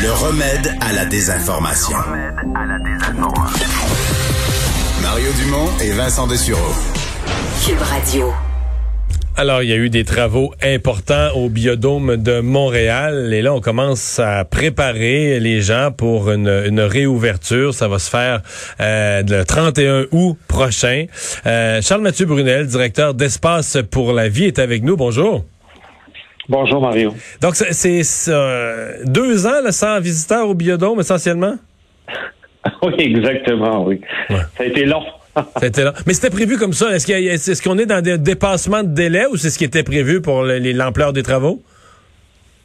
Le remède à la désinformation. Mario Dumont et Vincent Dessureau. Cube Radio. Alors, il y a eu des travaux importants au biodôme de Montréal et là, on commence à préparer les gens pour une, réouverture. Ça va se faire euh, le 31 août prochain. Euh, Charles-Mathieu Brunel, directeur d'Espace pour la vie, est avec nous. Bonjour. Bonjour Mario. Donc, c'est deux ans là, sans visiteurs au biodôme essentiellement? oui, exactement, oui. Ça a été long. Mais c'était prévu comme ça. Est-ce qu'on est, dans des dépassements de délai ou c'est ce qui était prévu pour l'ampleur des travaux?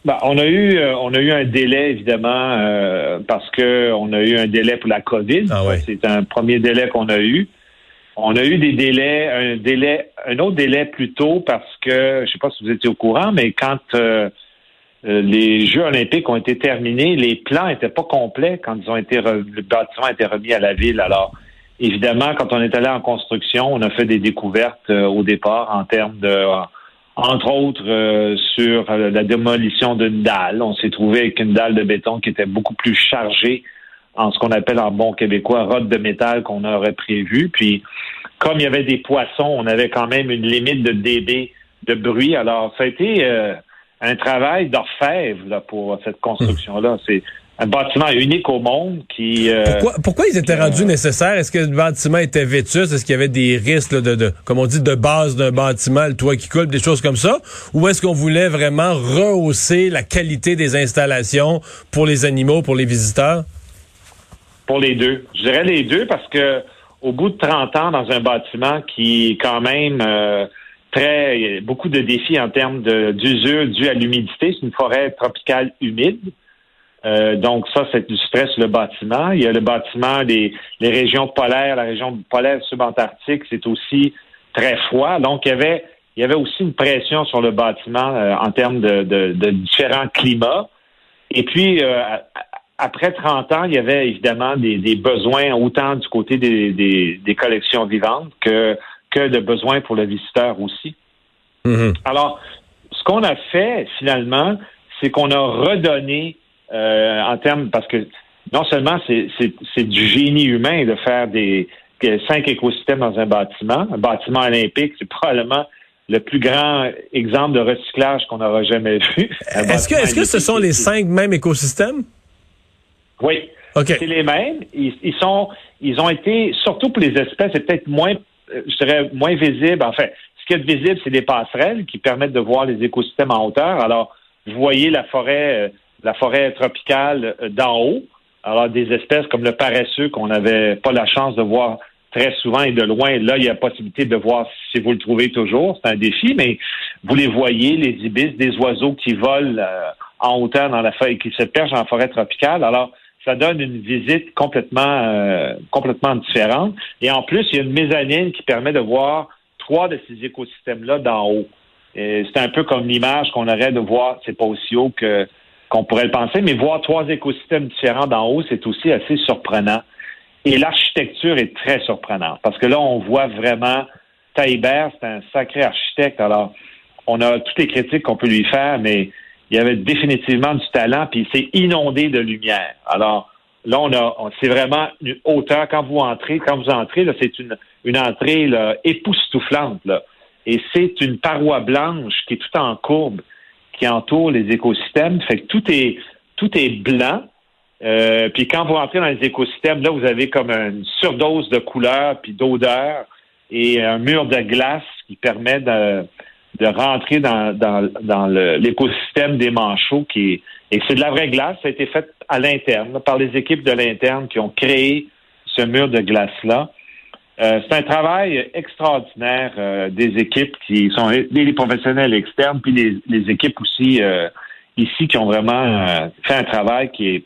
Ben, on a eu euh, on a eu un délai évidemment euh, parce que on a eu un délai pour la COVID. Ah c'est un premier délai qu'on a eu. On a eu des délais, un délai, un autre délai plus tôt parce que je sais pas si vous étiez au courant, mais quand euh, les Jeux olympiques ont été terminés, les plans n'étaient pas complets quand ils ont été le bâtiment a été remis à la ville. Alors Évidemment, quand on est allé en construction, on a fait des découvertes euh, au départ en termes de, euh, entre autres, euh, sur la démolition d'une dalle. On s'est trouvé avec une dalle de béton qui était beaucoup plus chargée en ce qu'on appelle en bon québécois rod de métal qu'on aurait prévu. Puis, comme il y avait des poissons, on avait quand même une limite de dB de bruit. Alors, ça a été un travail d'orfèvre pour cette construction-là. C'est un bâtiment unique au monde qui. Euh, pourquoi, pourquoi ils étaient rendus nécessaires? Est-ce que le bâtiment était vétus? Est-ce qu'il y avait des risques de, de, comme on dit, de base d'un bâtiment, le toit qui coule, des choses comme ça? Ou est-ce qu'on voulait vraiment rehausser la qualité des installations pour les animaux, pour les visiteurs? Pour les deux. Je dirais les deux parce que au bout de 30 ans dans un bâtiment qui est quand même euh, très beaucoup de défis en termes d'usure dû à l'humidité, c'est une forêt tropicale humide. Euh, donc ça, c'est du stress le bâtiment. Il y a le bâtiment des les régions polaires, la région polaire subantarctique, c'est aussi très froid. Donc il y avait il y avait aussi une pression sur le bâtiment euh, en termes de, de, différents climats. Et puis euh, après 30 ans, il y avait évidemment des, des besoins autant du côté des, des, des, collections vivantes que que de besoins pour le visiteur aussi. Mm-hmm. Alors, ce qu'on a fait finalement, c'est qu'on a redonné euh, en termes, parce que non seulement c'est du génie humain de faire des cinq écosystèmes dans un bâtiment, un bâtiment olympique, c'est probablement le plus grand exemple de recyclage qu'on aura jamais vu. Est-ce que, est-ce que ce sont les cinq mêmes écosystèmes? Oui. C'est les mêmes. Ils, sont, ils ont été, surtout pour les espèces, c'est peut-être moins, euh, je dirais, moins visible. Enfin, ce qui est visible, c'est des passerelles qui permettent de voir les écosystèmes en hauteur. Alors, vous voyez la forêt, euh, la forêt tropicale euh, d'en haut. Alors, des espèces comme le paresseux qu'on n'avait pas la chance de voir très souvent et de loin. Là, il y a possibilité de voir si vous le trouvez toujours. C'est un défi, mais vous les voyez, les ibis, des oiseaux qui volent euh, en hauteur dans la feuille, qui se perchent en forêt tropicale. Alors, ça donne une visite complètement, euh, complètement différente. Et en plus, il y a une mezzanine qui permet de voir trois de ces écosystèmes-là d'en haut. C'est un peu comme l'image qu'on aurait de voir, c'est pas aussi haut que qu'on pourrait le penser, mais voir trois écosystèmes différents d'en haut, c'est aussi assez surprenant. Et l'architecture est très surprenante parce que là, on voit vraiment Taïbert, c'est un sacré architecte. Alors, on a toutes les critiques qu'on peut lui faire, mais il y avait définitivement du talent, puis il s'est inondé de lumière. Alors, là, on a, c'est vraiment une hauteur. Quand vous entrez, quand vous entrez, là, c'est une, une entrée là, époustouflante, là. Et c'est une paroi blanche qui est tout en courbe qui entoure les écosystèmes. Fait que tout est tout est blanc. Euh, puis quand vous entrez dans les écosystèmes, là, vous avez comme une surdose de couleurs puis d'odeurs et un mur de glace qui permet de, de rentrer dans, dans, l'écosystème des manchots qui et c'est de la vraie glace. Ça a été fait à l'interne, par les équipes de l'interne qui ont créé ce mur de glace-là. Euh, c'est un travail extraordinaire euh, des équipes qui sont les, professionnels externes, puis les, les équipes aussi euh, ici qui ont vraiment fait un travail qui est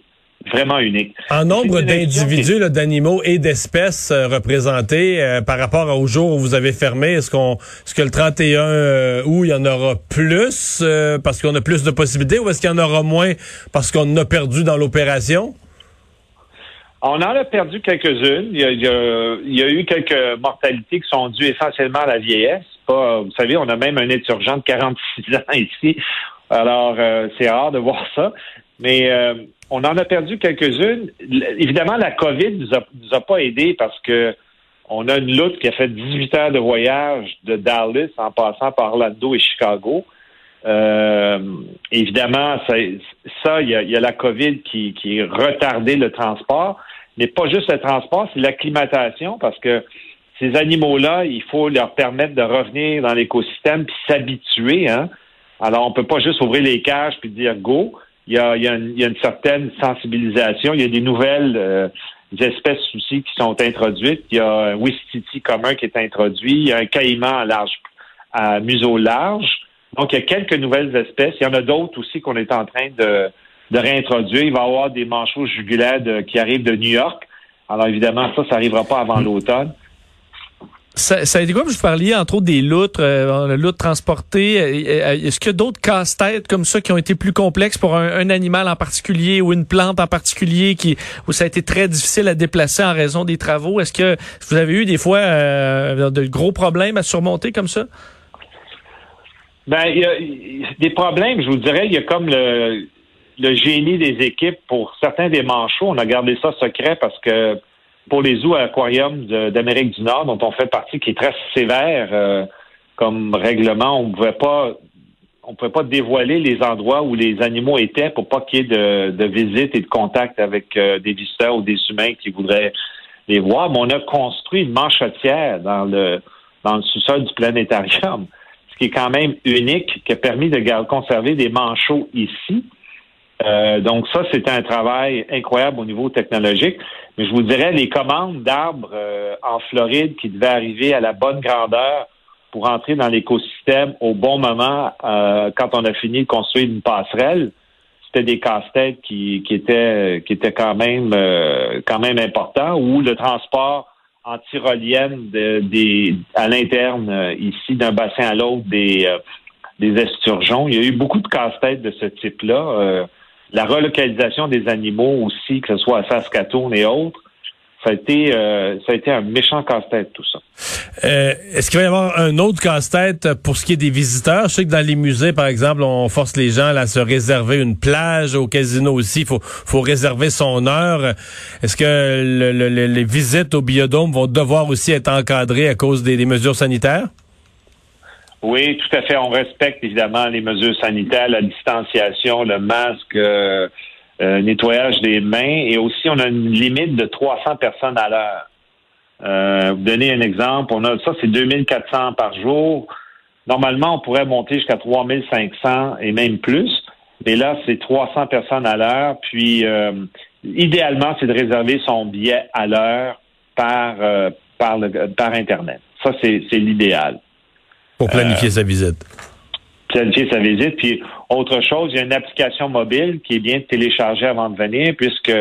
vraiment unique. En nombre d'individus, d'animaux et d'espèces représentés par rapport au jour où vous avez fermé, est-ce qu'on, est-ce que le 31 août il y en aura plus parce qu'on a plus de possibilités, ou est-ce qu'il y en aura moins parce qu'on a perdu dans l'opération? On en a perdu quelques-unes. Il y, a, eu quelques mortalités qui sont dues essentiellement à la vieillesse. Pas, vous savez, on a même un étudiant de 46 ans ici. Alors, euh, c'est rare de voir ça. Mais euh, on en a perdu quelques-unes. Évidemment, la COVID nous a, nous a pas aidés parce que on a une lutte qui a fait 18 heures de voyage de Dallas en passant par Orlando et Chicago. Euh, évidemment, ça, il y, a, la COVID qui, qui retardé le transport, mais pas juste le transport, c'est l'acclimatation parce que ces animaux-là, il faut leur permettre de revenir dans l'écosystème puis s'habituer. Hein? Alors, on peut pas juste ouvrir les cages puis dire go. Il y a, il y a, une, certaine sensibilisation. Il y a des nouvelles euh, espèces aussi qui sont introduites. Il y a un Wistiti commun qui est introduit. Il y a un caïman à large, à museau large. Donc, il y a quelques nouvelles espèces. Il y en a d'autres aussi qu'on est en train de, de réintroduire. Il va y avoir des manchots jugulaires qui arrivent de New York. Alors, évidemment, ça, ça n'arrivera pas avant l'automne. Ça, ça a été quoi? Vous parliez entre autres des loutres, euh, loutres transportées. Euh, euh, est-ce qu'il y a d'autres casse-têtes comme ça qui ont été plus complexes pour un, animal en particulier ou une plante en particulier qui où ça a été très difficile à déplacer en raison des travaux? Est-ce que vous avez eu des fois euh, de gros problèmes à surmonter comme ça? Ben, il y a des problèmes, je vous dirais, il y a comme le, le génie des équipes pour certains des manchots. On a gardé ça secret parce que pour les zoos aquariums d'Amérique du Nord, dont on fait partie, qui est très sévère euh, comme règlement, on ne pouvait pas on pouvait pas dévoiler les endroits où les animaux étaient pour pas qu'il y ait de, de visite et de contact avec euh, des visiteurs ou des humains qui voudraient les voir. Mais on a construit une manchotière dans le dans le sous-sol du planétarium, ce qui est quand même unique, qui a permis de conserver des manchots ici. Euh, donc ça, c'est un travail incroyable au niveau technologique. Mais je vous dirais, les commandes d'arbres euh, en Floride qui devaient arriver à la bonne grandeur pour entrer dans l'écosystème au bon moment euh, quand on a fini de construire une passerelle, c'était des casse-têtes qui, qui étaient qui étaient quand même quand même importants. Ou le transport en tyrolienne de, des à l'interne ici d'un bassin à l'autre des des esturgeons. Il y a eu beaucoup de casse-têtes de ce type-là la relocalisation des animaux aussi, que ce soit à Saskatoon et autres, ça a été, euh, ça a été un méchant casse-tête, tout ça. Euh, est-ce qu'il va y avoir un autre casse-tête pour ce qui est des visiteurs? Je sais que dans les musées, par exemple, on force les gens à se réserver une plage. Au casino aussi, il faut, faut réserver son heure. Est-ce que les visites au biodôme vont devoir aussi être encadrées à cause des mesures sanitaires? Oui, tout à fait. On respecte évidemment les mesures sanitaires, la distanciation, le masque, euh, euh nettoyage des mains, et aussi on a une limite de 300 personnes à l'heure. Euh, vous donner un exemple, on a ça, c'est 2400 par jour. Normalement, on pourrait monter jusqu'à 3500 et même plus, mais là, c'est 300 personnes à l'heure. Puis, euh, idéalement, c'est de réserver son billet à l'heure par euh, par, le, par internet. Ça, c'est l'idéal. Pour planifier sa visite? Planifier sa visite. Puis, autre chose, il y a une application mobile qui est bien téléchargée avant de venir, puisque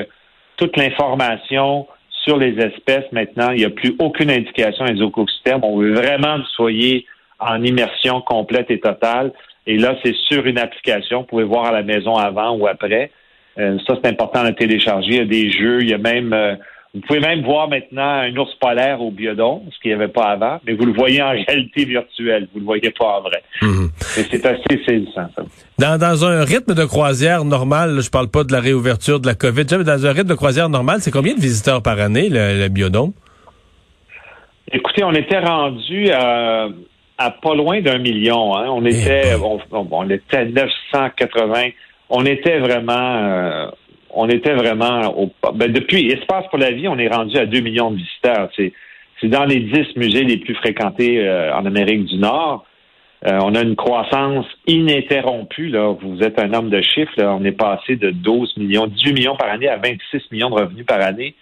toute l'information sur les espèces, maintenant, il n'y a plus aucune indication des écosystèmes. On veut vraiment que vous soyez en immersion complète et totale. Et là, c'est sur une application. Vous pouvez voir à la maison avant ou après. Euh, ça, c'est important de télécharger. Il y a des jeux, il y a même euh, vous pouvez même voir maintenant un ours polaire au biodôme, ce qu'il n'y avait pas avant, mais vous le voyez en réalité virtuelle, vous ne le voyez pas en vrai. Mhm. c'est assez saisissant, ça. Dans, un rythme de croisière normal, je parle pas de la réouverture de la COVID, mais dans un rythme de croisière normal, c'est combien de visiteurs par année, le, biodôme? Écoutez, on était rendu à, pas loin d'un million. Hein. On eh était, on, on, était à 980. On était vraiment, euh, on était vraiment au, ben depuis Espace pour la vie, on est rendu à 2 millions de visiteurs. C'est, c'est dans les 10 musées les plus fréquentés euh, en Amérique du Nord. Euh, on a une croissance ininterrompue. Là. Vous êtes un homme de chiffres. On est passé de 12 millions, 18 millions par année à 26 millions de revenus par année.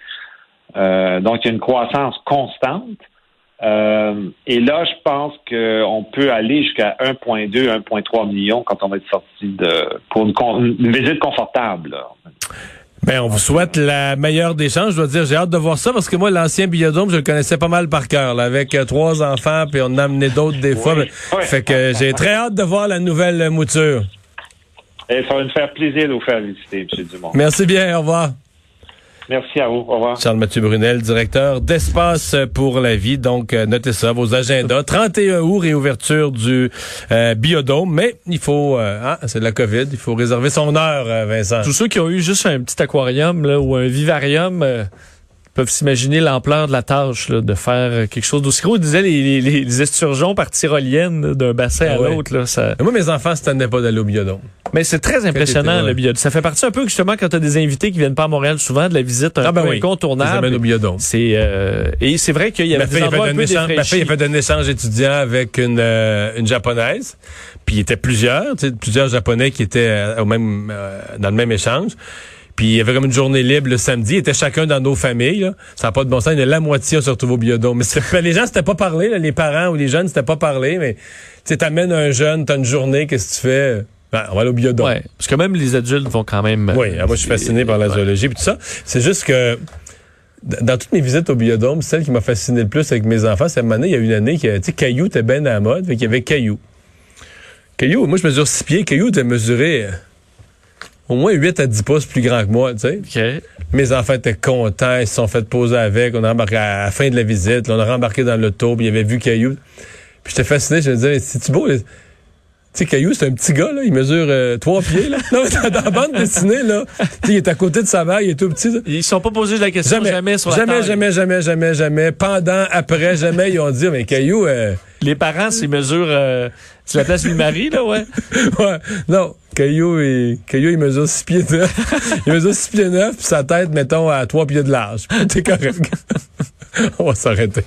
Euh, donc, il y a une croissance constante. Et là, je pense qu'on peut aller jusqu'à 1,2, 1,3 millions quand on va être sorti de pour une, visite confortable. Ben, on vous souhaite la meilleure des chances. Je dois dire, j'ai hâte de voir ça parce que moi, l'ancien biodôme, je le connaissais pas mal par cœur, avec euh, trois enfants, puis on en a amené d'autres des fois. Fait que j'ai très hâte de voir la nouvelle mouture. Et ça va nous faire plaisir de vous faire visiter, M. Dumont. Merci bien. Au revoir. Merci à vous. Au revoir. Charles-Mathieu Brunel, directeur d'Espace pour la vie. Donc, euh, notez ça, vos agendas. 31 août, réouverture du euh, biodôme. Mais il faut... Euh, ah, c'est de la COVID. Il faut réserver son heure, Vincent. Tous ceux qui ont eu juste un petit aquarium là, ou un vivarium peuvent s'imaginer l'ampleur de la tâche là, de faire quelque chose d'aussi gros. Ils disaient les, les, les esturgeons par tyrolienne d'un bassin à ah l'autre. Ça... Moi, mes enfants se tenaient pas d'aller au biodôme. Mais c'est très impressionnant, le biodôme. Ça fait partie un peu, justement, quand tu as des invités qui viennent pas à Montréal souvent, de la visite un ah, ben peu incontournable. au biodôme. C'est, euh, et c'est vrai qu'il y avait des endroits un peu Ma fille a fait un échange étudiant avec une, euh, une japonaise. Puis il y était plusieurs, plusieurs japonais qui étaient euh, au même, dans le même échange. Puis il y avait comme une journée libre le samedi. Ils étaient chacun dans nos familles. Là. Ça n'a pas de bon sens. Il y a la moitié se retrouve au biodôme. Mais les gens s'étaient pas parlé. les parents ou les jeunes s'étaient pas parlé. Mais tu t'amènes un jeune, t'as une journée, qu'est-ce que tu fais? Ben, on va aller au biodôme. Ouais, parce que même les adultes vont quand même... Oui, ah, moi je suis fasciné par la zoologie et tout ça. C'est juste que dans toutes mes visites au biodôme, celle qui m'a fasciné le plus avec mes enfants, c'est à un moment donné, il y a une année, tu sais, Caillou était bien à la mode, fait qu'il y avait Caillou. Caillou, moi je mesure 6 pieds, Caillou était mesuré au moins 8 à 10 pouces plus grand que moi, tu sais. Mes enfants étaient contents, ils se sont fait poser avec. On a embarqué à la fin de la visite, on a rembarqué dans l'auto, puis il avait vu Caillou. Puis j'étais fasciné, je me disais, c'est-tu beau? Tu sais, Caillou, c'est un petit gars, là. Il mesure euh, trois pieds, là. Non, dans la bande dessinée, là. il est à côté de sa mère, il est tout petit. Ils sont pas posés la question jamais, jamais sur la Jamais, jamais, jamais, jamais, jamais. Pendant, après, jamais, ils ont dit, mais Caillou... Euh, Les parents, s'ils mesurent... Euh, c'est la place du mari, là, ouais? ouais. Non. Caillou, il, Caillou, il mesure 6 pieds 9. il mesure 6 pieds 9, puis sa tête, mettons, à 3 pieds de large. T'es correct. On va s'arrêter.